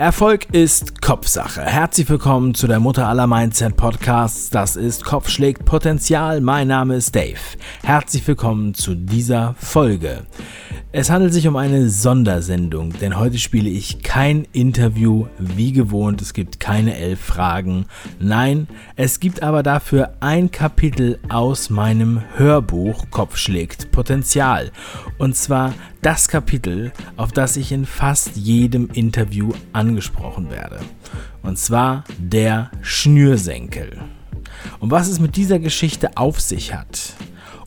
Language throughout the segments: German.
Erfolg ist Kopfsache. Herzlich willkommen zu der Mutter aller Mindset Podcasts. Das ist Kopf schlägt Potenzial. Mein Name ist Dave. Herzlich willkommen zu dieser Folge. Es handelt sich um eine Sondersendung, denn heute spiele ich kein Interview wie gewohnt. Es gibt keine elf Fragen. Nein, es gibt aber dafür ein Kapitel aus meinem Hörbuch Kopf schlägt Potenzial. Und zwar das Kapitel, auf das ich in fast jedem Interview angesprochen werde. Und zwar der Schnürsenkel. Und was es mit dieser Geschichte auf sich hat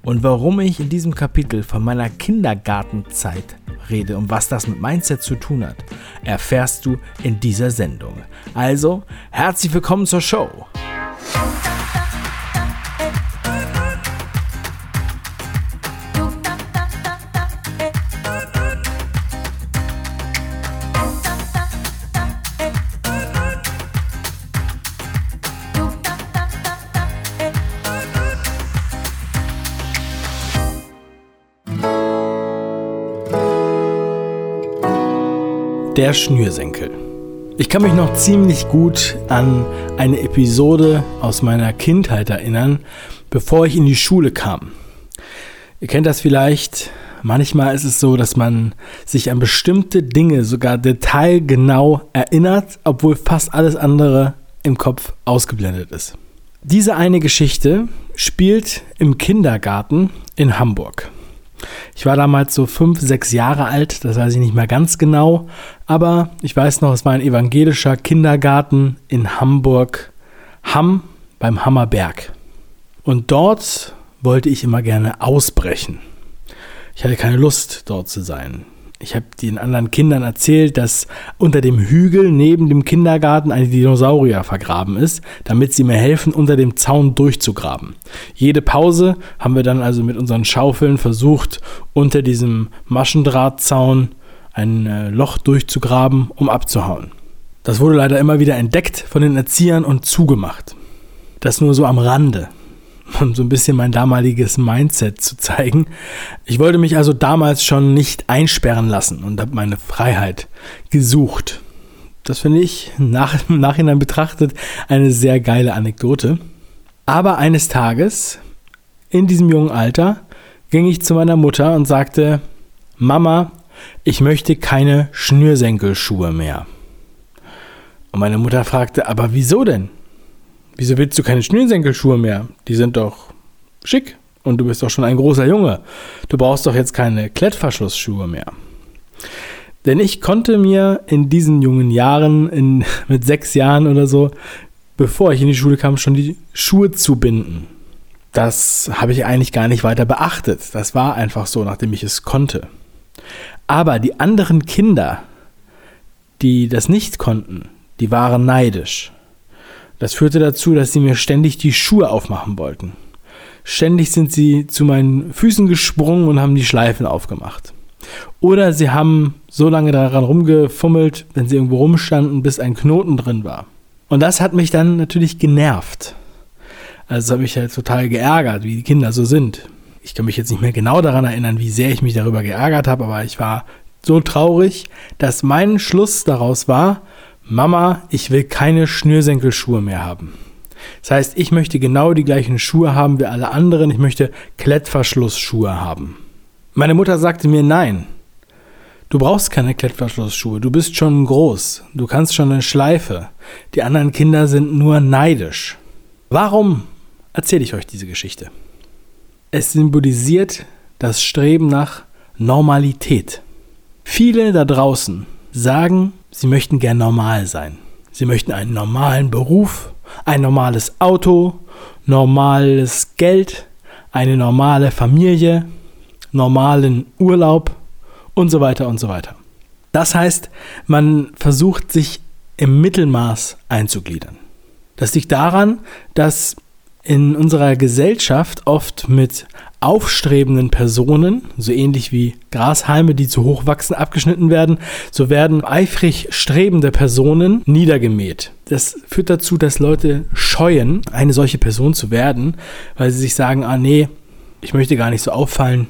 und warum ich in diesem Kapitel von meiner Kindergartenzeit rede und was das mit Mindset zu tun hat, erfährst du in dieser Sendung. Also, herzlich willkommen zur Show. Der Schnürsenkel. Ich kann mich noch ziemlich gut an eine Episode aus meiner Kindheit erinnern, bevor ich in die Schule kam. Ihr kennt das vielleicht. Manchmal ist es so, dass man sich an bestimmte Dinge sogar detailgenau erinnert, obwohl fast alles andere im Kopf ausgeblendet ist. Diese eine Geschichte spielt im Kindergarten in Hamburg. Ich war damals so fünf, sechs Jahre alt, das weiß ich nicht mehr ganz genau, aber ich weiß noch, es war ein evangelischer Kindergarten in Hamburg, Hamm beim Hammerberg. Und dort wollte ich immer gerne ausbrechen. Ich hatte keine Lust, dort zu sein. Ich habe den anderen Kindern erzählt, dass unter dem Hügel neben dem Kindergarten ein Dinosaurier vergraben ist, damit sie mir helfen, unter dem Zaun durchzugraben. Jede Pause haben wir dann also mit unseren Schaufeln versucht, unter diesem Maschendrahtzaun ein äh, Loch durchzugraben, um abzuhauen. Das wurde leider immer wieder entdeckt von den Erziehern und zugemacht. Das nur so am Rande um so ein bisschen mein damaliges Mindset zu zeigen. Ich wollte mich also damals schon nicht einsperren lassen und habe meine Freiheit gesucht. Das finde ich nach, im Nachhinein betrachtet eine sehr geile Anekdote. Aber eines Tages, in diesem jungen Alter, ging ich zu meiner Mutter und sagte, Mama, ich möchte keine Schnürsenkelschuhe mehr. Und meine Mutter fragte, aber wieso denn? Wieso willst du keine Schnürsenkelschuhe mehr? Die sind doch schick und du bist doch schon ein großer Junge. Du brauchst doch jetzt keine Klettverschlussschuhe mehr. Denn ich konnte mir in diesen jungen Jahren, in, mit sechs Jahren oder so, bevor ich in die Schule kam, schon die Schuhe zubinden. Das habe ich eigentlich gar nicht weiter beachtet. Das war einfach so, nachdem ich es konnte. Aber die anderen Kinder, die das nicht konnten, die waren neidisch. Das führte dazu, dass sie mir ständig die Schuhe aufmachen wollten. Ständig sind sie zu meinen Füßen gesprungen und haben die Schleifen aufgemacht. Oder sie haben so lange daran rumgefummelt, wenn sie irgendwo rumstanden, bis ein Knoten drin war. Und das hat mich dann natürlich genervt. Also habe ich halt total geärgert, wie die Kinder so sind. Ich kann mich jetzt nicht mehr genau daran erinnern, wie sehr ich mich darüber geärgert habe, aber ich war so traurig, dass mein Schluss daraus war, Mama, ich will keine Schnürsenkelschuhe mehr haben. Das heißt, ich möchte genau die gleichen Schuhe haben wie alle anderen. Ich möchte Klettverschlussschuhe haben. Meine Mutter sagte mir, nein, du brauchst keine Klettverschlussschuhe. Du bist schon groß. Du kannst schon eine Schleife. Die anderen Kinder sind nur neidisch. Warum erzähle ich euch diese Geschichte? Es symbolisiert das Streben nach Normalität. Viele da draußen sagen, sie möchten gern normal sein. Sie möchten einen normalen Beruf, ein normales Auto, normales Geld, eine normale Familie, normalen Urlaub und so weiter und so weiter. Das heißt, man versucht sich im Mittelmaß einzugliedern. Das liegt daran, dass in unserer Gesellschaft oft mit aufstrebenden Personen, so ähnlich wie Grashalme, die zu hoch wachsen, abgeschnitten werden, so werden eifrig strebende Personen niedergemäht. Das führt dazu, dass Leute scheuen, eine solche Person zu werden, weil sie sich sagen, ah nee, ich möchte gar nicht so auffallen,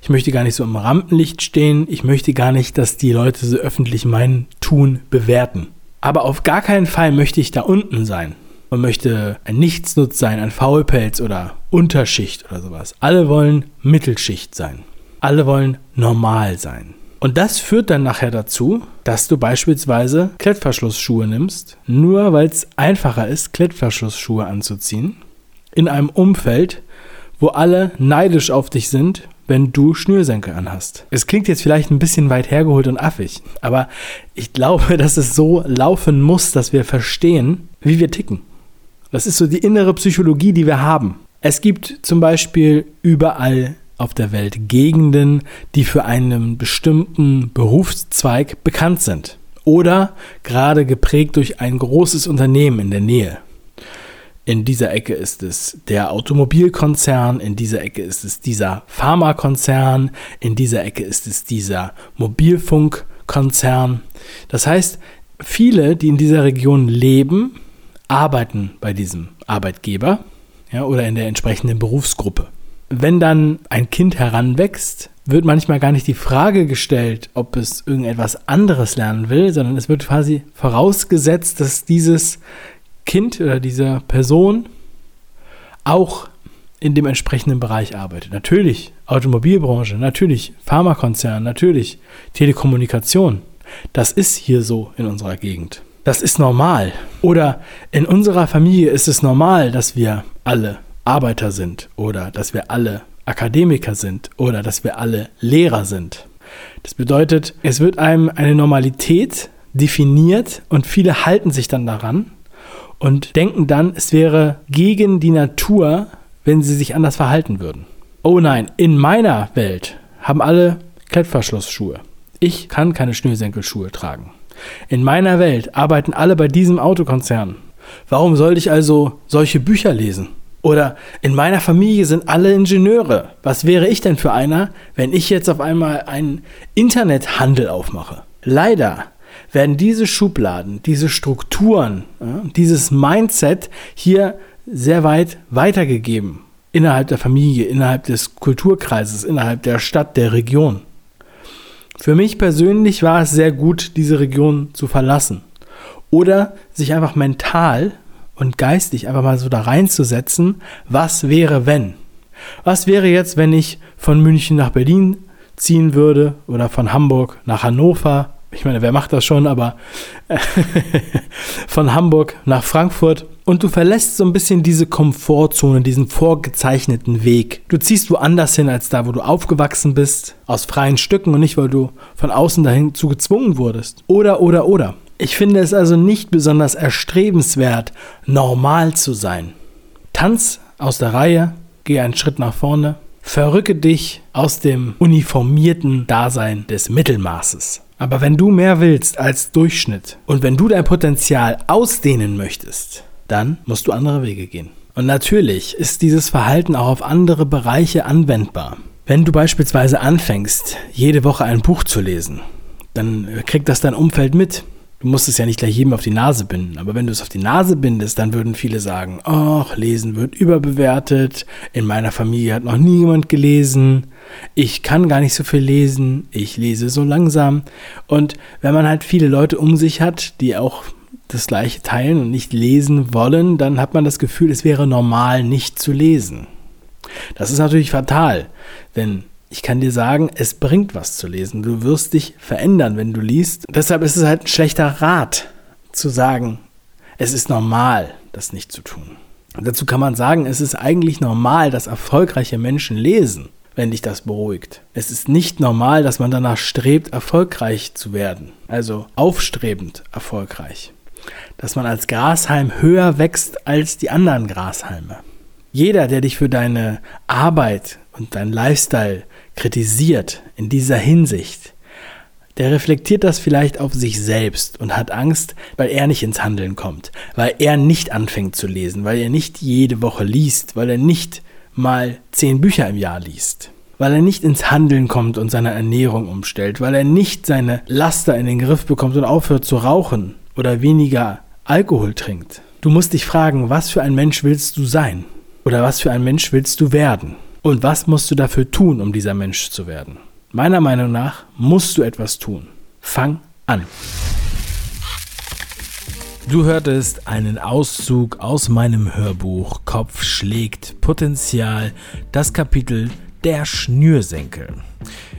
ich möchte gar nicht so im Rampenlicht stehen, ich möchte gar nicht, dass die Leute so öffentlich mein Tun bewerten. Aber auf gar keinen Fall möchte ich da unten sein und möchte ein Nichtsnutz sein, ein Faulpelz oder Unterschicht oder sowas. Alle wollen Mittelschicht sein. Alle wollen normal sein. Und das führt dann nachher dazu, dass du beispielsweise Klettverschlussschuhe nimmst, nur weil es einfacher ist, Klettverschlussschuhe anzuziehen, in einem Umfeld, wo alle neidisch auf dich sind, wenn du Schnürsenkel anhast. Es klingt jetzt vielleicht ein bisschen weit hergeholt und affig, aber ich glaube, dass es so laufen muss, dass wir verstehen, wie wir ticken. Das ist so die innere Psychologie, die wir haben. Es gibt zum Beispiel überall auf der Welt Gegenden, die für einen bestimmten Berufszweig bekannt sind oder gerade geprägt durch ein großes Unternehmen in der Nähe. In dieser Ecke ist es der Automobilkonzern, in dieser Ecke ist es dieser Pharmakonzern, in dieser Ecke ist es dieser Mobilfunkkonzern. Das heißt, viele, die in dieser Region leben, arbeiten bei diesem Arbeitgeber ja, oder in der entsprechenden Berufsgruppe wenn dann ein Kind heranwächst, wird manchmal gar nicht die Frage gestellt, ob es irgendetwas anderes lernen will, sondern es wird quasi vorausgesetzt, dass dieses Kind oder diese Person auch in dem entsprechenden Bereich arbeitet. Natürlich Automobilbranche, natürlich Pharmakonzern, natürlich Telekommunikation. Das ist hier so in unserer Gegend. Das ist normal. Oder in unserer Familie ist es normal, dass wir alle Arbeiter sind oder dass wir alle Akademiker sind oder dass wir alle Lehrer sind. Das bedeutet, es wird einem eine Normalität definiert und viele halten sich dann daran und denken dann, es wäre gegen die Natur, wenn sie sich anders verhalten würden. Oh nein, in meiner Welt haben alle Klettverschlussschuhe. Ich kann keine Schnürsenkelschuhe tragen. In meiner Welt arbeiten alle bei diesem Autokonzern. Warum sollte ich also solche Bücher lesen? Oder in meiner Familie sind alle Ingenieure. Was wäre ich denn für einer, wenn ich jetzt auf einmal einen Internethandel aufmache? Leider werden diese Schubladen, diese Strukturen, dieses Mindset hier sehr weit weitergegeben. Innerhalb der Familie, innerhalb des Kulturkreises, innerhalb der Stadt, der Region. Für mich persönlich war es sehr gut, diese Region zu verlassen. Oder sich einfach mental und geistig einfach mal so da reinzusetzen, was wäre wenn? Was wäre jetzt, wenn ich von München nach Berlin ziehen würde oder von Hamburg nach Hannover? Ich meine, wer macht das schon, aber von Hamburg nach Frankfurt und du verlässt so ein bisschen diese Komfortzone, diesen vorgezeichneten Weg. Du ziehst woanders hin als da, wo du aufgewachsen bist, aus freien Stücken und nicht, weil du von außen dahin zu gezwungen wurdest. Oder, oder, oder. Ich finde es also nicht besonders erstrebenswert, normal zu sein. Tanz aus der Reihe, geh einen Schritt nach vorne, verrücke dich aus dem uniformierten Dasein des Mittelmaßes. Aber wenn du mehr willst als Durchschnitt und wenn du dein Potenzial ausdehnen möchtest, dann musst du andere Wege gehen. Und natürlich ist dieses Verhalten auch auf andere Bereiche anwendbar. Wenn du beispielsweise anfängst, jede Woche ein Buch zu lesen, dann kriegt das dein Umfeld mit. Du musst es ja nicht gleich jedem auf die Nase binden, aber wenn du es auf die Nase bindest, dann würden viele sagen, ach, lesen wird überbewertet, in meiner Familie hat noch nie jemand gelesen, ich kann gar nicht so viel lesen, ich lese so langsam. Und wenn man halt viele Leute um sich hat, die auch das gleiche teilen und nicht lesen wollen, dann hat man das Gefühl, es wäre normal, nicht zu lesen. Das ist natürlich fatal, denn ich kann dir sagen, es bringt was zu lesen. Du wirst dich verändern, wenn du liest. Deshalb ist es halt ein schlechter Rat zu sagen, es ist normal, das nicht zu tun. Und dazu kann man sagen, es ist eigentlich normal, dass erfolgreiche Menschen lesen, wenn dich das beruhigt. Es ist nicht normal, dass man danach strebt, erfolgreich zu werden. Also aufstrebend erfolgreich. Dass man als Grashalm höher wächst als die anderen Grashalme. Jeder, der dich für deine Arbeit und deinen Lifestyle kritisiert in dieser Hinsicht, der reflektiert das vielleicht auf sich selbst und hat Angst, weil er nicht ins Handeln kommt, weil er nicht anfängt zu lesen, weil er nicht jede Woche liest, weil er nicht mal zehn Bücher im Jahr liest, weil er nicht ins Handeln kommt und seine Ernährung umstellt, weil er nicht seine Laster in den Griff bekommt und aufhört zu rauchen oder weniger Alkohol trinkt. Du musst dich fragen, was für ein Mensch willst du sein? Oder was für ein Mensch willst du werden? Und was musst du dafür tun, um dieser Mensch zu werden? Meiner Meinung nach musst du etwas tun. Fang an. Du hörtest einen Auszug aus meinem Hörbuch Kopf schlägt Potenzial, das Kapitel Der Schnürsenkel.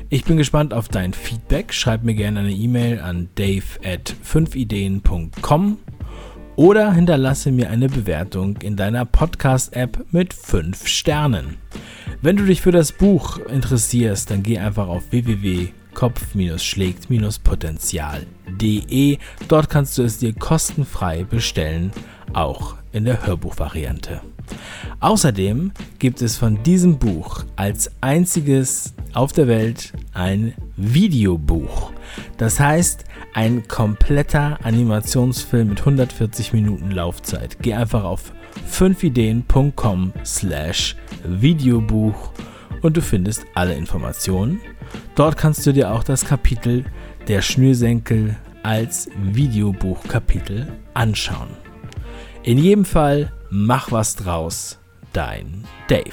Ich bin gespannt auf dein Feedback. Schreib mir gerne eine E-Mail an dave at 5ideen.com oder hinterlasse mir eine Bewertung in deiner Podcast-App mit 5 Sternen. Wenn du dich für das Buch interessierst, dann geh einfach auf www.kopf-schlägt-potenzial.de. Dort kannst du es dir kostenfrei bestellen, auch in der Hörbuchvariante. Außerdem gibt es von diesem Buch als einziges auf der Welt ein Videobuch. Das heißt, ein kompletter Animationsfilm mit 140 Minuten Laufzeit. Geh einfach auf 5ideen.com slash Videobuch und du findest alle Informationen. Dort kannst du dir auch das Kapitel der Schnürsenkel als Videobuchkapitel anschauen. In jedem Fall, mach was draus. Dein Dave.